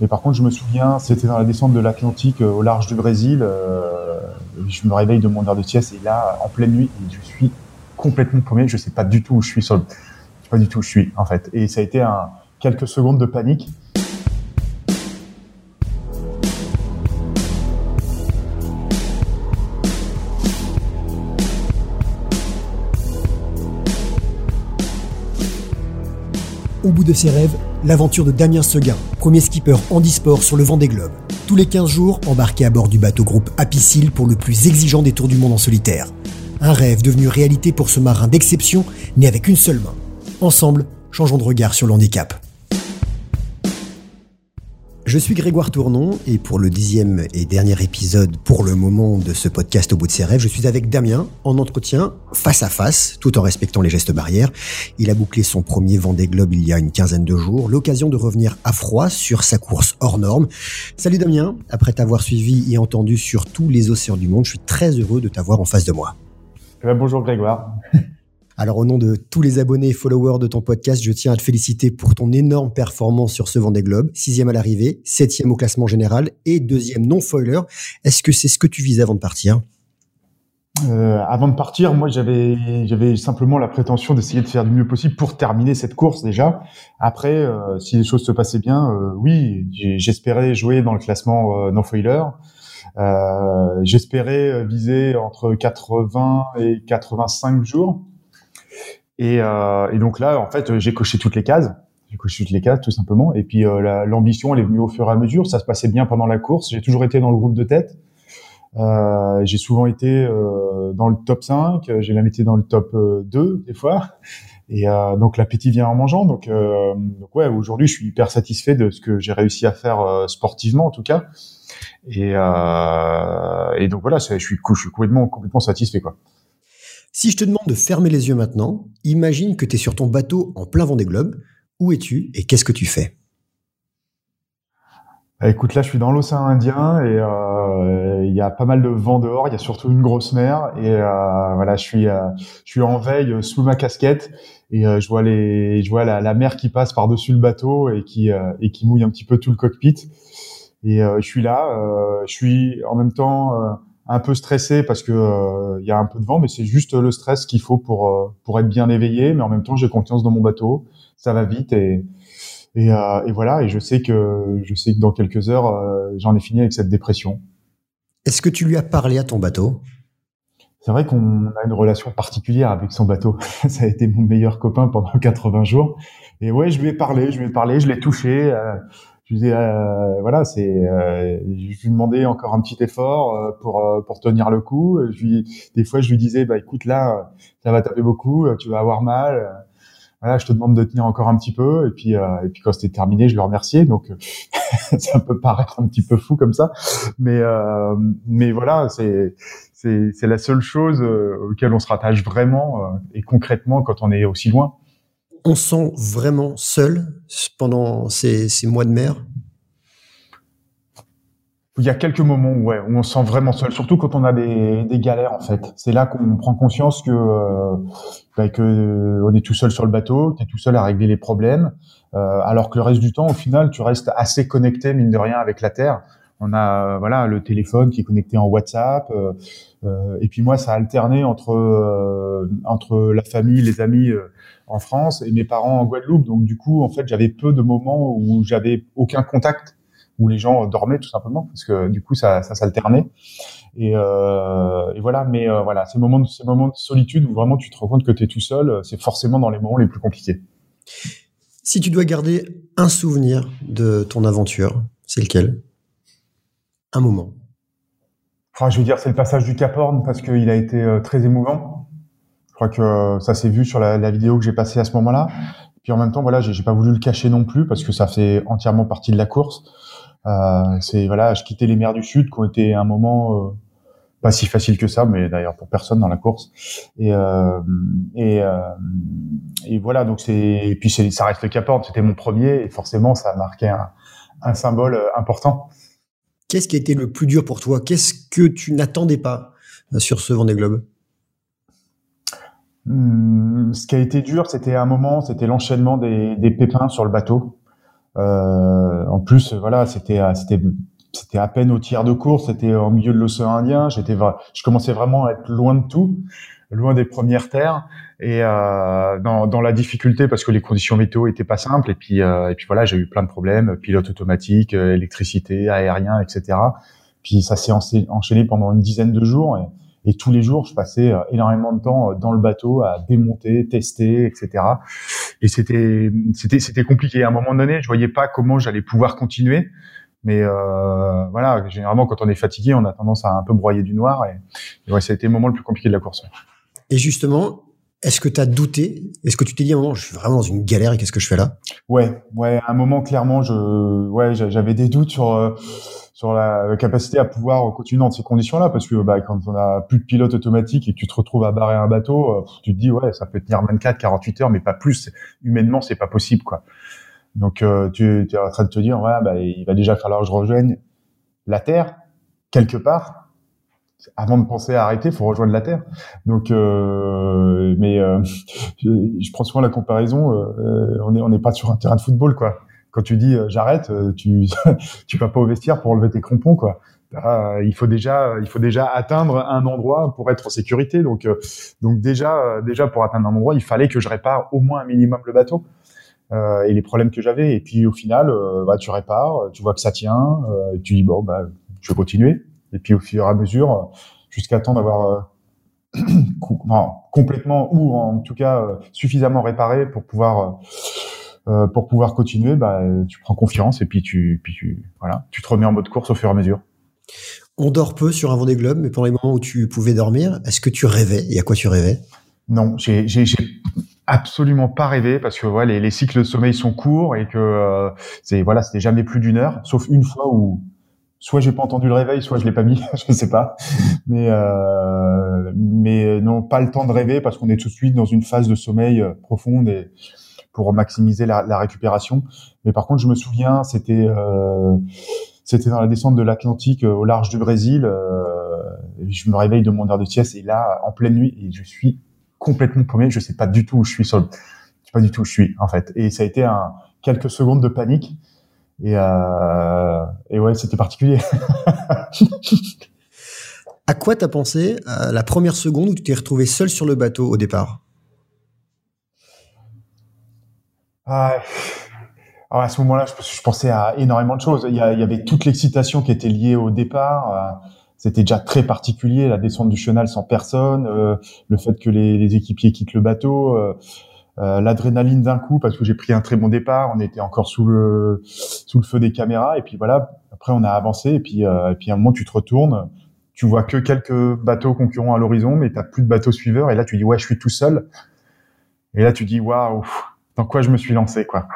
Mais par contre, je me souviens, c'était dans la descente de l'Atlantique au large du Brésil. je me réveille de mon heure de sieste et là, en pleine nuit, je suis complètement paumé. Je sais pas du tout où je suis sur le... Je sais pas du tout où je suis, en fait. Et ça a été un, quelques secondes de panique. Au bout de ses rêves, l'aventure de Damien Seguin, premier skipper handisport sur le vent des globes. Tous les 15 jours, embarqué à bord du bateau groupe Apicil pour le plus exigeant des tours du monde en solitaire. Un rêve devenu réalité pour ce marin d'exception, né avec une seule main. Ensemble, changeons de regard sur l'handicap. Je suis Grégoire Tournon et pour le dixième et dernier épisode pour le moment de ce podcast au bout de ses rêves, je suis avec Damien en entretien face à face tout en respectant les gestes barrières. Il a bouclé son premier Vendée Globe il y a une quinzaine de jours, l'occasion de revenir à froid sur sa course hors norme. Salut Damien, après t'avoir suivi et entendu sur tous les océans du monde, je suis très heureux de t'avoir en face de moi. Eh ben, bonjour Grégoire. Alors au nom de tous les abonnés et followers de ton podcast, je tiens à te féliciter pour ton énorme performance sur ce Vendée Globe. Sixième à l'arrivée, septième au classement général et deuxième non foiler. Est-ce que c'est ce que tu visais avant de partir? Euh, avant de partir, moi j'avais j'avais simplement la prétention d'essayer de faire du mieux possible pour terminer cette course déjà. Après, euh, si les choses se passaient bien, euh, oui, j'espérais jouer dans le classement non foiler. j'espérais viser entre 80 et 85 jours. Et, euh, et, donc là, en fait, j'ai coché toutes les cases. J'ai coché toutes les cases, tout simplement. Et puis euh, l'ambition, elle est venue au fur et à mesure. Ça se passait bien pendant la course. J'ai toujours été dans le groupe de tête. Euh, j'ai souvent été euh, dans le top 5. J'ai même été dans le top 2 euh, des fois. Et euh, donc l'appétit vient en mangeant. Donc, donc ouais, aujourd'hui, je suis hyper satisfait de ce que j'ai réussi à faire sportivement, en tout cas. Et, et donc voilà, je suis, je suis complètement, complètement satisfait, quoi. Si je te demande de fermer les yeux maintenant, imagine que tu es sur ton bateau en plein vent des globes. Où es-tu et qu'est-ce que tu fais? Bah, Écoute, là, je suis dans l'océan Indien et euh, il y a pas mal de vent dehors. Il y a surtout une grosse mer et euh, voilà, je suis, euh, je suis en veille sous ma casquette et je vois la, mer qui passe par dessus le bateau et qui et qui mouille un petit peu tout le cockpit. Et je suis là, je suis en même temps un peu stressé parce que il euh, y a un peu de vent, mais c'est juste le stress qu'il faut pour euh, pour être bien éveillé. Mais en même temps, j'ai confiance dans mon bateau, ça va vite et et, euh, et voilà. Et je sais que je sais que dans quelques heures, j'en ai fini avec cette dépression. Est-ce que tu lui as parlé à ton bateau? C'est vrai qu'on a une relation particulière avec son bateau. ça a été mon meilleur copain pendant 80 jours. Et ouais, je lui ai parlé, je lui ai parlé, je l'ai touché je lui disais euh, voilà c'est euh, je lui demandais encore un petit effort euh, pour euh, pour tenir le coup. Je lui, des fois je lui disais bah écoute là ça va taper beaucoup tu vas avoir mal. Voilà je te demande de tenir encore un petit peu. Et puis et puis quand c'était terminé je le remerciais. Donc ça peut paraître un petit peu fou comme ça. Mais mais voilà c'est c'est c'est la seule chose auquel on se rattache vraiment et concrètement quand on est aussi loin on sent vraiment seul pendant ces, mois de mer? Il y a quelques moments où, on se sent vraiment seul, surtout quand on a des, galères en fait. C'est là qu'on prend conscience que, euh, bah, que on est tout seul sur le bateau, tu es tout seul à régler les problèmes, euh, alors que le reste du temps, au final, tu restes assez connecté mine de rien avec la terre. On a euh, voilà le téléphone qui est connecté en WhatsApp, et puis moi ça a alterné entre entre la famille, les amis en France et mes parents en Guadeloupe. Donc du coup, en fait, j'avais peu de moments où j'avais aucun contact, où les gens dormaient tout simplement, parce que du coup, ça, ça s'alternait. Et, euh, et, voilà. Mais euh, voilà, ces moments, de, ces moments de solitude où vraiment tu te rends compte que tu es tout seul, c'est forcément dans les moments les plus compliqués. Si tu dois garder un souvenir de ton aventure, c'est lequel? Un moment. Enfin, je veux dire, c'est le passage du Cap Horn parce qu'il a été euh, très émouvant. Je crois que euh, ça s'est vu sur la, vidéo que j'ai passée à ce moment-là. Puis en même temps, voilà, j'ai pas voulu le cacher non plus parce que ça fait entièrement partie de la course. Euh, c'est voilà, je quittais les mers du Sud qui ont été un moment euh, pas si facile que ça, mais d'ailleurs pour personne dans la course. Et euh, et, et voilà, donc c'est puis ça reste le Cap C'était mon premier et forcément ça a marqué un symbole important. Qu'est-ce qui a été le plus dur pour toi? Qu'est-ce que tu n'attendais pas sur ce Vendée Globe? Hmm, ce qui a été dur, c'était un moment, c'était l'enchaînement des, pépins sur le bateau. en plus, voilà, c'était c'était c'était à peine au tiers de course, c'était au milieu de l'océan Indien. J'étais, je commençais vraiment à être loin de tout, loin des premières terres et euh, dans, dans, la difficulté parce que les conditions météo étaient pas simples. Et puis, euh, et puis voilà, j'ai eu plein de problèmes, pilote automatique, euh, électricité, aérien, etc. Puis ça s'est enchaîné pendant une dizaine de jours. Et, et, tous les jours, je passais euh, énormément de temps dans le bateau à démonter, tester, etc. Et c'était, c'était, c'était compliqué. À un moment donné, je voyais pas comment j'allais pouvoir continuer. Mais euh, voilà, généralement, quand on est fatigué, on a tendance à un peu broyer du noir. Et, ouais, ça a été le moment le plus compliqué de la course. Et justement, est-ce que tu as douté? Est-ce que tu t'es dit à un moment, je suis vraiment dans une galère et qu'est-ce que je fais là? Ouais, ouais, à un moment clairement, je, ouais, j'avais des doutes sur euh, sur la capacité à pouvoir continuer dans ces conditions-là, parce que bah, quand on a plus de pilote automatique et que tu te retrouves à barrer un bateau, euh, tu te dis ouais, ça peut tenir 24, 48 heures, mais pas plus. Humainement, c'est pas possible, quoi. Donc euh, tu, tu, es en train de te dire ouais, bah, il va déjà falloir que je rejoigne la Terre quelque part avant de penser à arrêter, faut rejoindre la Terre. Donc, euh, mais euh, je, prends souvent la comparaison. Euh, on n'est on n'est pas sur un terrain de football, quoi. Quand tu dis euh, j'arrête, euh, tu tu vas pas au vestiaire pour enlever tes crampons, quoi. il faut déjà il faut déjà atteindre un endroit pour être en sécurité. Donc donc déjà déjà pour atteindre un endroit, il fallait que je répare au moins un minimum le bateau. et les problèmes que j'avais. Et puis au final, bah, tu répares, tu vois que ça tient, et tu dis bon bah je vais continuer. Et puis au fur et à mesure, jusqu'à temps d'avoir euh, complètement ou en tout cas euh, suffisamment réparé pour pouvoir euh, pour pouvoir continuer, bah, tu prends confiance et puis tu, puis tu, voilà, tu te remets en mode course au fur et à mesure. On dort peu sur un Vendée Globe, mais pendant les moments où tu pouvais dormir, est-ce que tu rêvais? Et à quoi tu rêvais? Non, j'ai, absolument pas rêvé parce que voilà, les, les, cycles de sommeil sont courts et que c'est voilà, c'était jamais plus d'une heure, sauf une fois où soit j'ai pas entendu le réveil, soit je l'ai pas mis, je sais pas. Mais euh, mais non, pas le temps de rêver parce qu'on est tout de suite dans une phase de sommeil euh, profonde et pour maximiser la, récupération. Mais par contre, je me souviens, c'était euh, c'était dans la descente de l'Atlantique euh, au large du Brésil. Euh, je me réveille de mon heure de sieste et là, en pleine nuit, et je suis complètement paumé. Je sais pas du tout où je suis sur je sais pas du tout où je suis en fait. Et ça a été un quelques secondes de panique. Et, euh, et ouais, c'était particulier. à quoi t'as pensé euh, la première seconde où tu t'es retrouvé seul sur le bateau au départ? Ah, alors à ce moment-là, je, pensais à énormément de choses. Il y, avait toute l'excitation qui était liée au départ. Euh, c'était déjà très particulier, la descente du chenal sans personne, le fait que les, équipiers quittent le bateau. Euh, l'adrénaline d'un coup parce que j'ai pris un très bon départ, on était encore sous le sous le feu des caméras et puis voilà. Après on a avancé et puis euh, et puis à un moment tu te retournes, tu vois que quelques bateaux concurrents à l'horizon, mais t'as plus de bateaux suiveurs et là tu dis ouais je suis tout seul. Et là tu dis waouh dans quoi je me suis lancé quoi.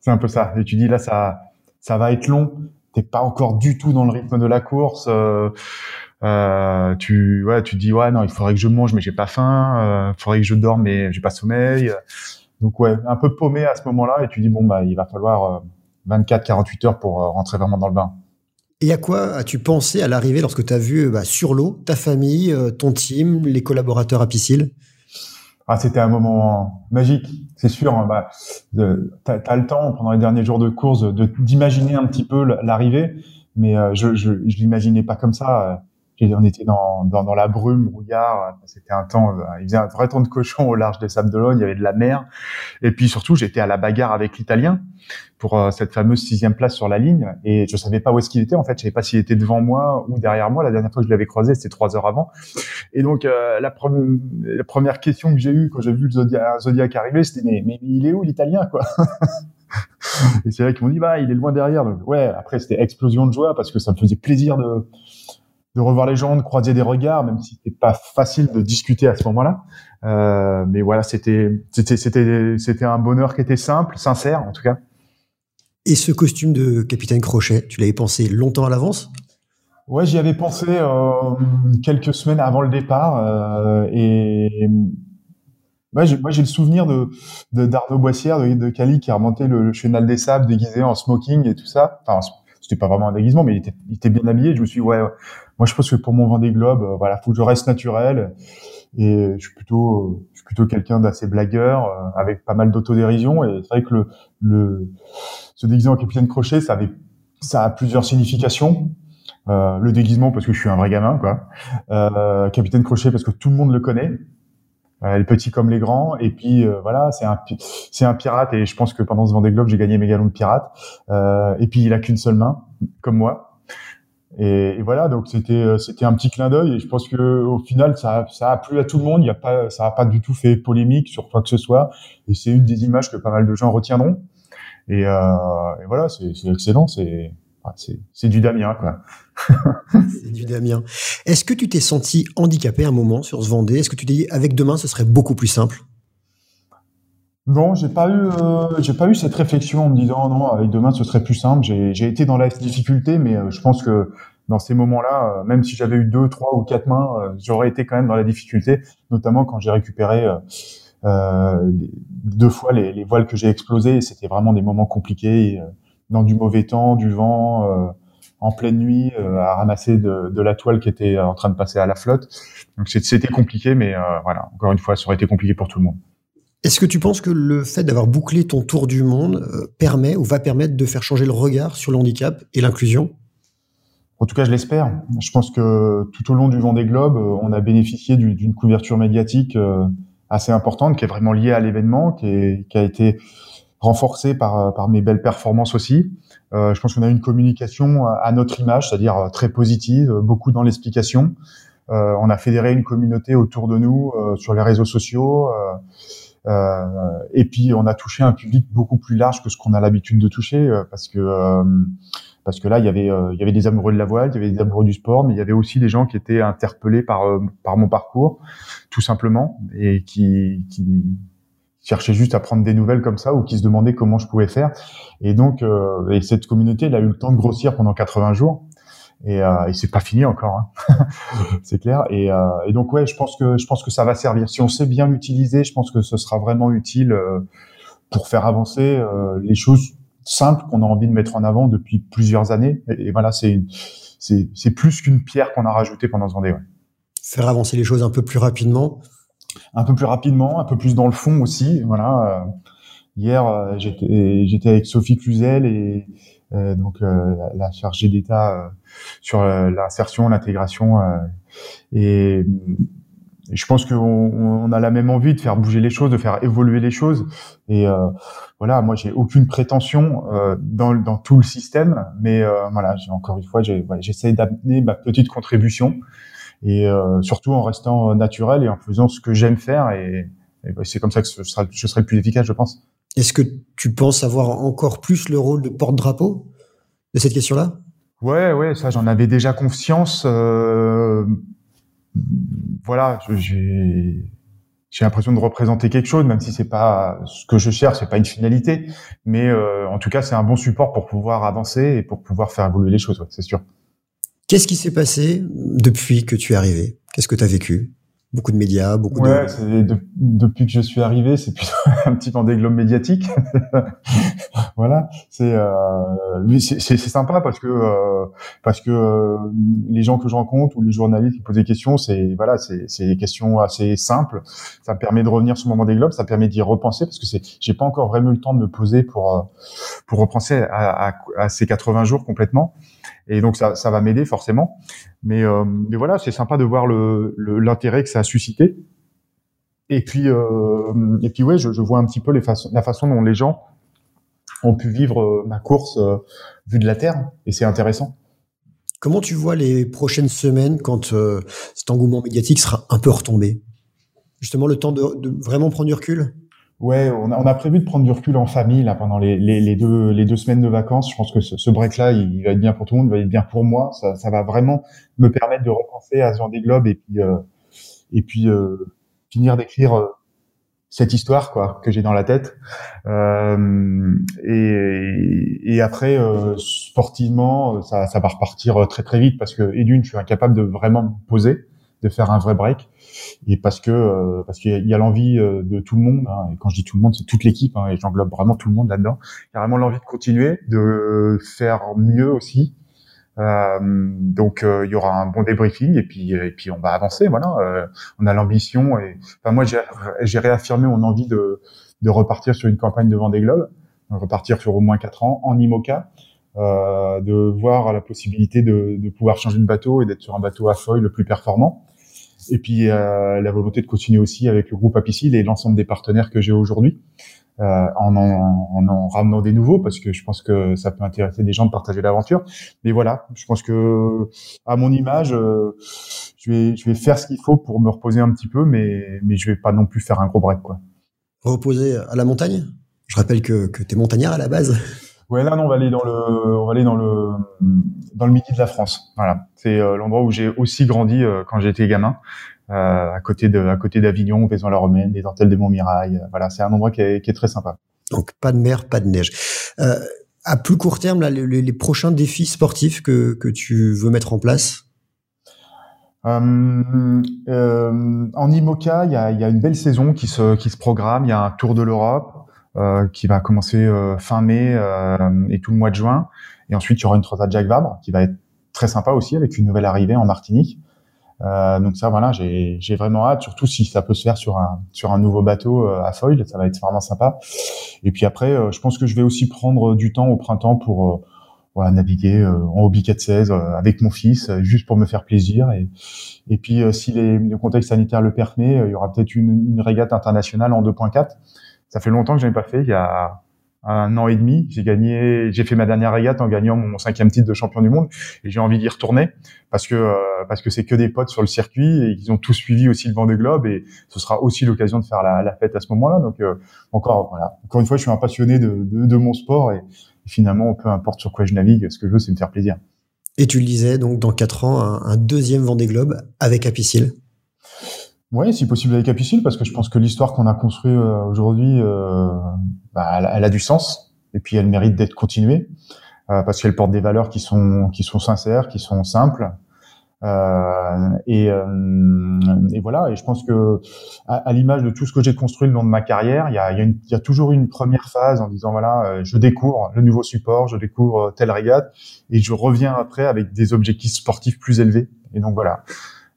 C'est un peu ça. Et tu dis là ça ça va être long. T'es pas encore du tout dans le rythme de la course. Euh, euh, tu ouais, tu dis ouais non, il faudrait que je mange mais j'ai pas faim, euh, il faudrait que je dorme mais j'ai pas sommeil. Donc ouais, un peu paumé à ce moment-là et tu dis bon bah il va falloir 24 euh, 48 heures pour rentrer vraiment dans le bain. Et à quoi as-tu pensé à l'arrivée lorsque tu as vu bah, sur l'eau ta famille, ton team, les collaborateurs à Piscile ah, c'était un moment magique, c'est sûr. Hein, bah, tu as, le temps pendant les derniers jours de course de d'imaginer un petit peu l'arrivée, mais je, je, je l'imaginais pas comme ça on était dans, dans, dans, la brume, brouillard. C'était un temps, euh, il faisait un vrai temps de cochon au large des Sables d'Olonne. Il y avait de la mer. Et puis surtout, j'étais à la bagarre avec l'Italien pour euh, cette fameuse sixième place sur la ligne. Et je savais pas où est-ce qu'il était. En fait, je savais pas s'il était devant moi ou derrière moi. La dernière fois que je l'avais croisé, c'était trois heures avant. Et donc, euh, la, la, première question que j'ai eue quand j'ai vu le Zodiac, Zodiac arriver, c'était mais, mais il est où l'Italien, quoi? Et c'est vrai qu'ils m'ont dit bah il est loin derrière. Donc ouais, après c'était explosion de joie parce que ça me faisait plaisir de de revoir les gens, de croiser des regards, même si c'était pas facile de discuter à ce moment-là. Euh, mais voilà, c'était c'était c'était c'était un bonheur qui était simple, sincère en tout cas. Et ce costume de capitaine Crochet, tu l'avais pensé longtemps à l'avance? Ouais, j'y avais pensé euh, quelques semaines avant le départ euh, et moi j'ai le souvenir de d'Arnaud Boissière de, de Cali qui a remonté le, le, chenal des sables déguisé en smoking et tout ça. Enfin, c'était pas vraiment un déguisement, mais il était, il était bien habillé. Je me suis dit, ouais, moi je pense que pour mon Vendée Globe, euh, voilà, faut que je reste naturel. Et je suis plutôt, je suis plutôt quelqu'un d'assez blagueur, euh, avec pas mal d'autodérision. Et c'est vrai que le, le, se déguiser en capitaine crochet, ça avait, ça a plusieurs significations. Euh, le déguisement parce que je suis un vrai gamin, quoi. Euh, capitaine crochet parce que tout le monde le connaît, euh, les petits comme les grands. Et puis euh, voilà, c'est un c'est un pirate et je pense que pendant ce Vendée Globe, j'ai gagné mes galons de pirate. Euh, et puis il a qu'une seule main, comme moi. Et, voilà, donc c'était euh, c'était un petit clin d'œil et je pense que au final ça ça a plu à tout le monde. Il y a pas ça a pas du tout fait polémique sur quoi que ce soit et c'est une des images que pas mal de gens retiendront. Et, euh, et voilà, c'est excellent, c'est c'est du Damien quoi. c'est du Damien. Est-ce que tu t'es senti handicapé un moment sur ce Vendée? Est-ce que tu t'es dit avec demain ce serait beaucoup plus simple? Non, j'ai pas eu, euh, j'ai pas eu cette réflexion en me disant non, avec demain ce serait plus simple. J'ai été dans la difficulté, mais euh, je pense que dans ces moments-là, euh, même si j'avais eu deux, trois ou quatre mains, euh, j'aurais été quand même dans la difficulté, notamment quand j'ai récupéré deux fois les, les, voiles que j'ai explosées. C'était vraiment des moments compliqués, dans du mauvais temps, du vent, en pleine nuit, à ramasser de, de, la toile qui était en train de passer à la flotte. Donc c'était compliqué, mais voilà, encore une fois, ça aurait été compliqué pour tout le monde. Est-ce que tu penses que le fait d'avoir bouclé ton tour du monde euh, permet ou va permettre de faire changer le regard sur le handicap et l'inclusion? En tout cas, je l'espère. Je pense que tout au long du Vendée Globe, euh, on a bénéficié d'une couverture médiatique euh, assez importante, qui est vraiment liée à l'événement, qui, a été renforcée par, par mes belles performances aussi. Je pense qu'on a une communication à notre image, c'est-à-dire très positive, beaucoup dans l'explication. On a fédéré une communauté autour de nous sur les réseaux sociaux. Euh, et puis on a touché un public beaucoup plus large que ce qu'on a l'habitude de toucher, euh, parce que euh, parce que là il y avait il y avait des amoureux de la voile, il y avait des amoureux du sport, mais il y avait aussi des gens qui étaient interpellés par par mon parcours, tout simplement, et qui, qui cherchaient juste à prendre des nouvelles comme ça ou qui se demandaient comment je pouvais faire. Et donc, et cette communauté, elle a eu le temps de grossir pendant 80 jours et, euh, et c'est pas fini encore, hein. c'est clair. Et, euh, et, donc ouais, je pense que je pense que ça va servir. Si on sait bien l'utiliser, je pense que ce sera vraiment utile euh, pour faire avancer euh, les choses simples qu'on a envie de mettre en avant depuis plusieurs années. Et, voilà, c'est c'est plus qu'une pierre qu'on a rajoutée pendant ce. Ouais. Faire avancer les choses un peu plus rapidement. Un peu plus rapidement, un peu plus dans le fond aussi. Voilà. hier, j'étais j'étais avec Sophie Cluzel et euh, donc euh, la, chargée d'État euh, sur l'insertion, l'intégration et je pense qu'on on a la même envie de faire bouger les choses, de faire évoluer les choses. Et euh, voilà, moi j'ai aucune prétention euh, dans, dans tout le système, mais euh, voilà, encore une fois, j'essaie d'amener ma petite contribution et surtout en restant naturel et en faisant ce que j'aime faire. Et, et c'est comme ça que je serai, je serai plus efficace, je pense. Est-ce que tu penses avoir encore plus le rôle de porte-drapeau de cette question-là? Ouais, ouais, ça j'en avais déjà conscience. Euh, voilà, j'ai j'ai l'impression de représenter quelque chose, même si c'est pas ce que je cherche, c'est pas une finalité, mais euh, en tout cas c'est un bon support pour pouvoir avancer et pour pouvoir faire évoluer les choses, ouais, c'est sûr. Qu'est-ce qui s'est passé depuis que tu es arrivé? Qu'est-ce que tu as vécu? Beaucoup de médias, beaucoup ouais, de... depuis que je suis arrivé, c'est plutôt un petit Vendée Globe médiatique. voilà, c'est euh, c'est sympa parce que euh, parce que euh, les gens que je rencontre ou les journalistes qui posent des questions, c'est voilà, c'est des questions assez simples. Ça me permet de revenir sur le moment des globes, ça permet d'y repenser parce que c'est j'ai pas encore vraiment eu le temps de me poser pour euh, pour repenser à, à, à ces 80 jours complètement. Et donc ça, ça va m'aider forcément. Mais, euh, mais voilà, c'est sympa de voir l'intérêt que ça a suscité. Et puis, euh, et puis ouais, je, vois un petit peu la façon dont les gens ont pu vivre euh, ma course vue de la terre, et c'est intéressant. Comment tu vois les prochaines semaines quand cet engouement médiatique sera un peu retombé? Justement, le temps de, de vraiment prendre du recul? Ouais, on a, on a, prévu de prendre du recul en famille là pendant les, les, les deux, les deux semaines de vacances. Je pense que ce, ce break-là, il, va être bien pour tout le monde, il va être bien pour moi. Ça, ça va vraiment me permettre de repenser à ce genre des globes et puis euh, et puis euh, finir d'écrire euh, cette histoire quoi que j'ai dans la tête. Euh, et, et, après, euh, sportivement, ça, ça va repartir très très vite parce que et je suis incapable de vraiment me poser, de faire un vrai break et parce que euh, parce qu'il y a l'envie euh, de tout le monde. Hein, et quand je dis tout le monde, c'est toute l'équipe. Hein, et j'englobe vraiment tout le monde là-dedans. Il l'envie de continuer, de faire mieux aussi. Euh, donc il y aura un bon débriefing et puis et puis on va avancer. Voilà, on a l'ambition et enfin moi j'ai réaffirmé mon envie de de repartir sur une campagne de Vendée Globe. repartir sur au moins quatre ans en IMOCA, euh, de voir la possibilité de, de, pouvoir changer de bateau et d'être sur un bateau à foil le plus performant. Et puis euh, la volonté de continuer aussi avec le groupe Apicil et l'ensemble des partenaires que j'ai aujourd'hui, euh, en, en, en, ramenant des nouveaux parce que je pense que ça peut intéresser des gens de partager l'aventure. Mais voilà, je pense que à mon image, euh, je vais je vais faire ce qu'il faut pour me reposer un petit peu, mais mais je vais pas non plus faire un gros break quoi. Reposer à la montagne? Je rappelle que que t'es montagnard à la base. Ouais, là, non, on va aller dans le, on va aller dans le, dans le midi de la France. Voilà, c'est euh, l'endroit où j'ai aussi grandi euh, quand j'étais gamin, euh, à côté de, à côté d'Avignon, Vaison-la-Romaine, des dentelles des Montmirail. voilà, c'est un endroit qui est, qui est, très sympa. Donc pas de mer, pas de neige. à plus court terme, là, les, les, prochains défis sportifs que que tu veux mettre en place? Euh, en IMOCA, il y a, y a, une belle saison qui se, qui se programme. Il y a un Tour de l'Europe. Euh, qui va commencer euh, fin mai euh, et tout le mois de juin. Et ensuite, il y aura une Transat Jacques Vabre qui va être très sympa aussi avec une nouvelle arrivée en Martinique. Euh, donc ça, voilà, j'ai vraiment hâte, surtout si ça peut se faire sur un sur un nouveau bateau à foil, ça va être vraiment sympa. Et puis après, je pense que je vais aussi prendre du temps au printemps pour voilà, naviguer en hobby 416 avec mon fils, juste pour me faire plaisir. Et, et puis si les, le contexte sanitaire le permet, il y aura peut-être une, une régate internationale en 2.4 ça fait longtemps que je n'ai pas fait. Il y a un an et demi, j'ai gagné, j'ai fait ma dernière régate en gagnant mon cinquième titre de champion du monde et j'ai envie d'y retourner parce que euh, parce que c'est que des potes sur le circuit et ils ont tous suivi aussi le vent des globes et ce sera aussi l'occasion de faire la, fête à ce moment-là. Donc euh, encore voilà, encore une fois, je suis un passionné de mon sport et, finalement, peu importe sur quoi je navigue, ce que je veux, c'est me faire plaisir. Et tu le disais donc dans quatre ans un, un deuxième Vendée Globe avec Apicil. Oui, si possible avec Apicil, parce que je pense que l'histoire qu'on a construite euh, aujourd'hui, euh, bah, elle, a du sens, et puis elle mérite d'être continuée, euh, parce qu'elle porte des valeurs qui sont qui sont sincères, qui sont simples, euh, et, et, voilà. Et je pense que à, l'image de tout ce que j'ai construit le long de ma carrière, il y a, y a, y a toujours une première phase en disant voilà, je découvre le nouveau support, je découvre telle régate, et je reviens après avec des objectifs sportifs plus élevés. Et donc voilà.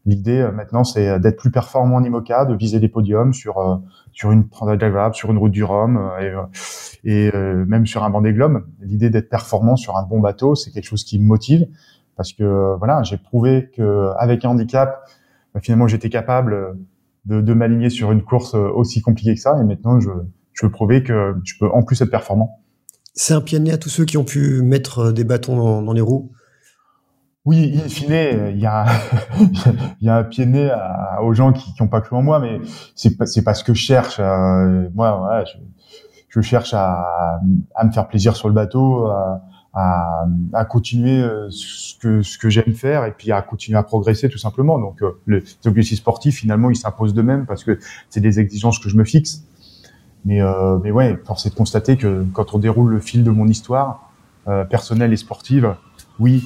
L'idée euh, maintenant, c'est euh, d'être plus performant en IMOCA, de viser des podiums sur euh, sur une Transat sur une route du Rhum et, même sur un Vendée Globe. L'idée d'être performant sur un bon bateau, c'est quelque chose qui me motive parce que voilà, j'ai prouvé que avec un handicap, bah, finalement, j'étais capable de, m'aligner sur une course aussi compliquée que ça. Et maintenant, je, je veux prouver que je peux en plus être performant. C'est un pied à tous ceux qui ont pu mettre des bâtons dans les roues oui, in fine, il y a, il y a un pied de nez aux gens qui n'ont pas cru en moi, mais c'est pas, c'est pas ce que je cherche. Euh, moi, ouais, je, cherche à, me faire plaisir sur le bateau, à, continuer euh, ce que, ce que j'aime faire et puis à continuer à progresser tout simplement. Donc, euh, les objectifs sportifs, finalement, ils s'imposent d'eux-mêmes parce que c'est des exigences que je me fixe. Mais, euh, mais ouais, force est de constater que quand on déroule le fil de mon histoire euh, personnelle et sportive, oui,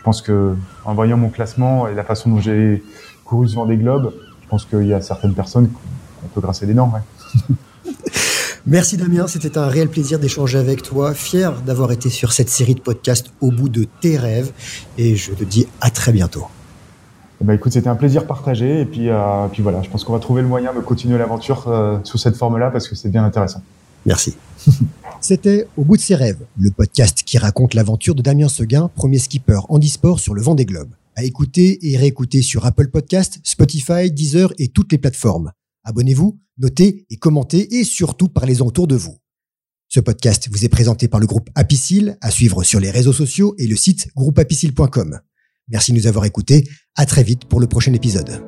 je pense que en voyant mon classement et la façon dont j'ai couru ce des globes, je pense qu'il y a certaines personnes qu'on peut grasser des dents. Ouais. Merci Damien, c'était un réel plaisir d'échanger avec toi. Fier d'avoir été sur cette série de podcasts au bout de tes rêves. Et je te dis à très bientôt. Eh ben, écoute, c'était un plaisir partagé. Et puis, euh, puis voilà, je pense qu'on va trouver le moyen de continuer l'aventure euh, sous cette forme-là parce que c'est bien intéressant. Merci. C'était Au bout de ses rêves, le podcast qui raconte l'aventure de Damien Seguin, premier skipper handisport sur le vent des globes. À écouter et réécouter sur Apple Podcast, Spotify, Deezer et toutes les plateformes. Abonnez-vous, notez et commentez et surtout parlez-en autour de vous. Ce podcast vous est présenté par le groupe Apicil, à suivre sur les réseaux sociaux et le site groupeapicil.com. Merci de nous avoir écoutés. À très vite pour le prochain épisode.